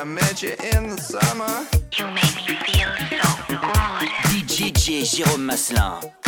I met you in the summer. You make me feel so good. DJ Jérôme Maslin.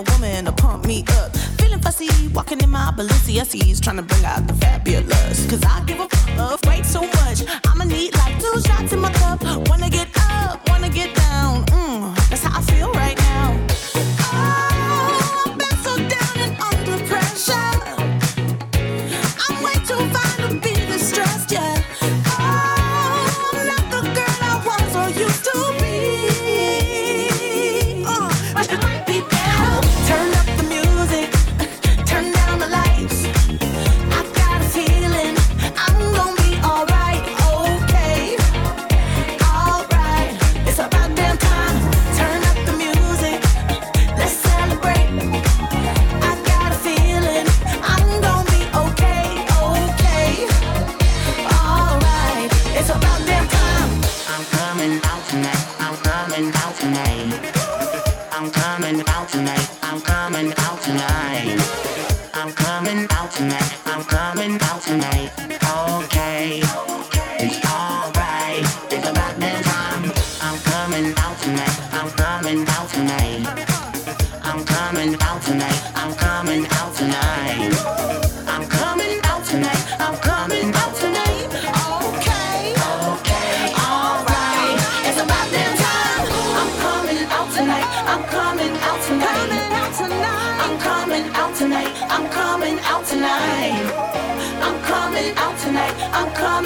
a woman to pump me up. Feeling fussy, walking in my Balenciagas, trying to bring out the fabulous. Cause I give a fuck, love, wait so much. I'ma need like two shots in my cup. Wanna get up, wanna get down.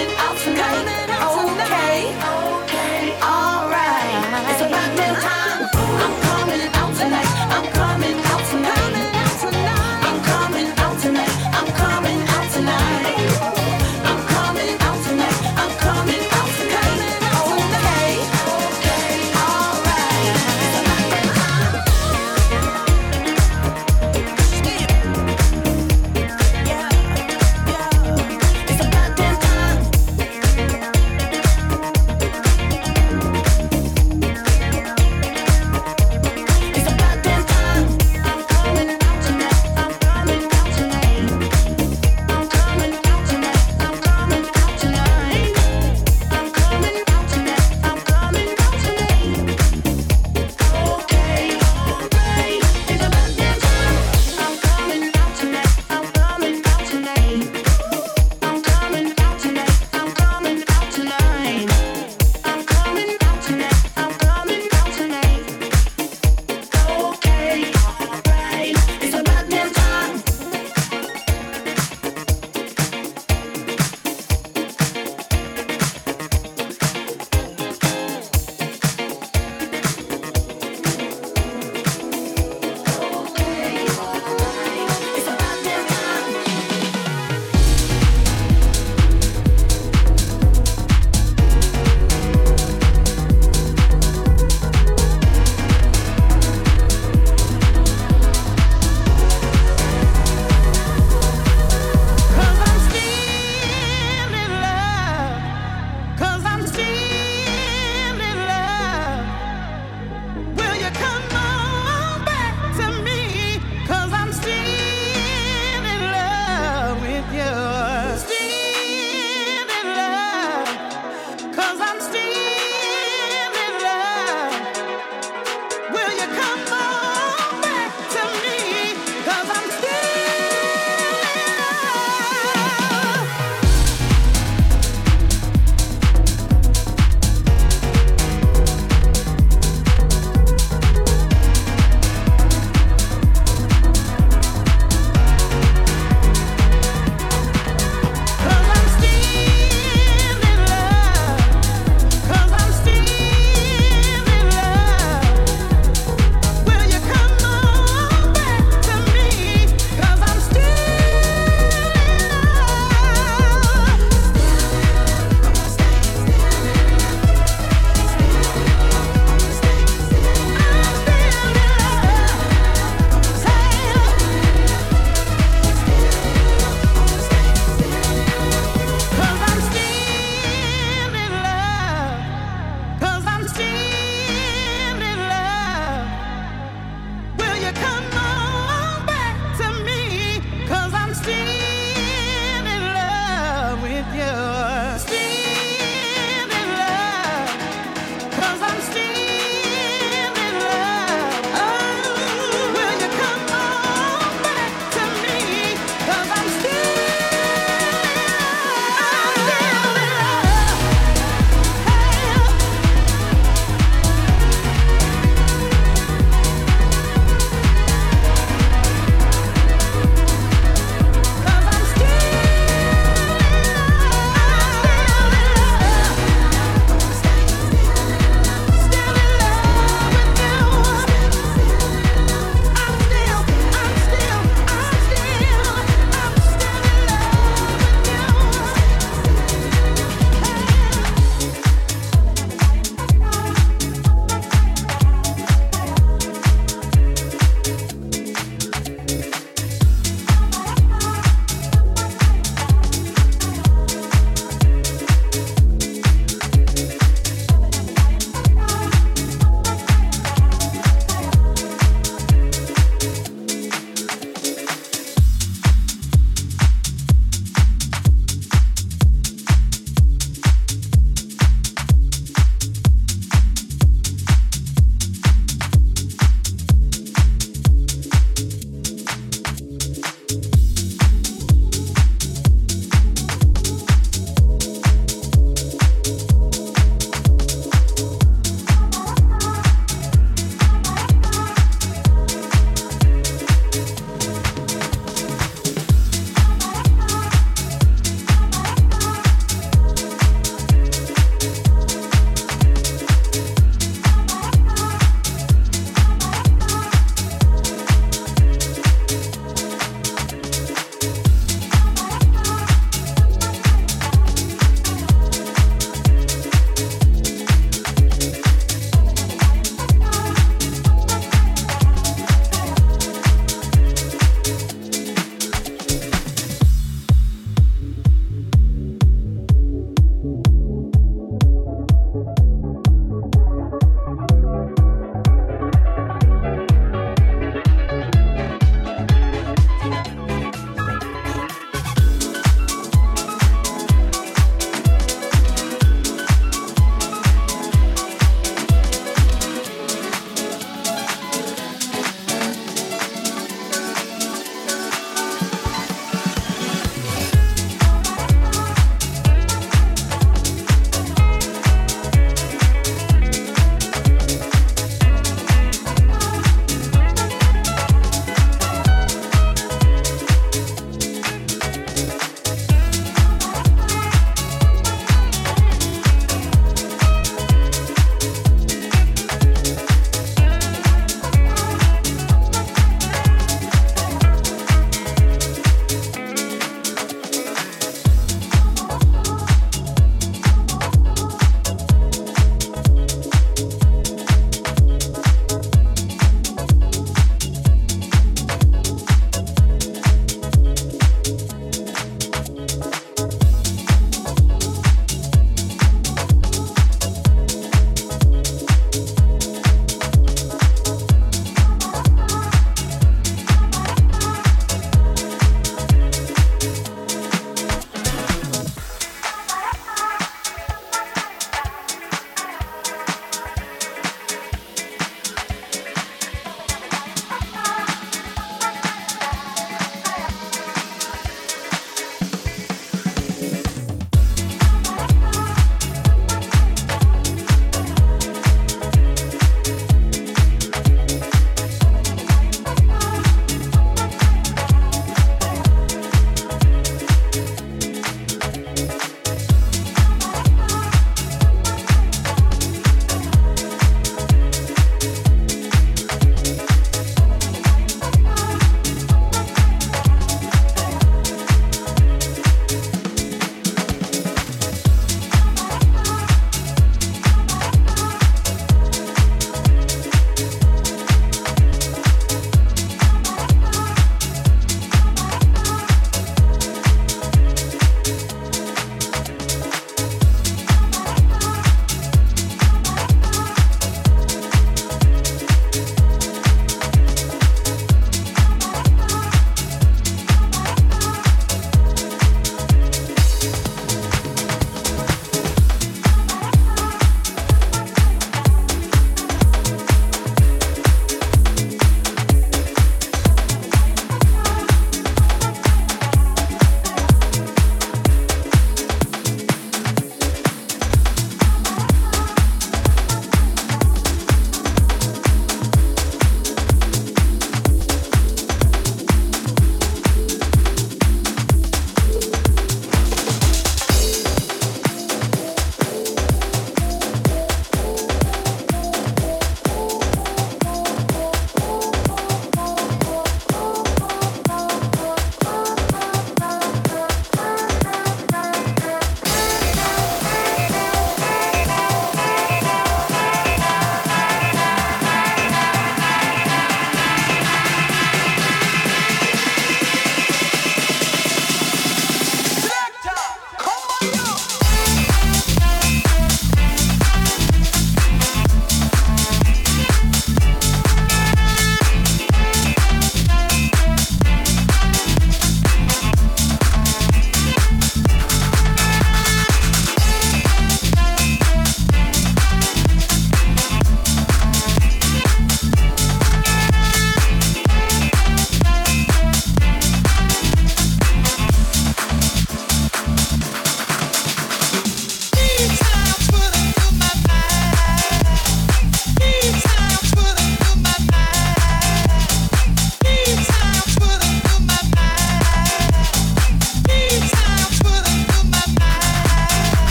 coming out.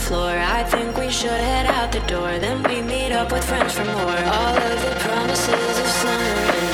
floor. I think we should head out the door. Then we meet up with friends for more. All of the promises of summer.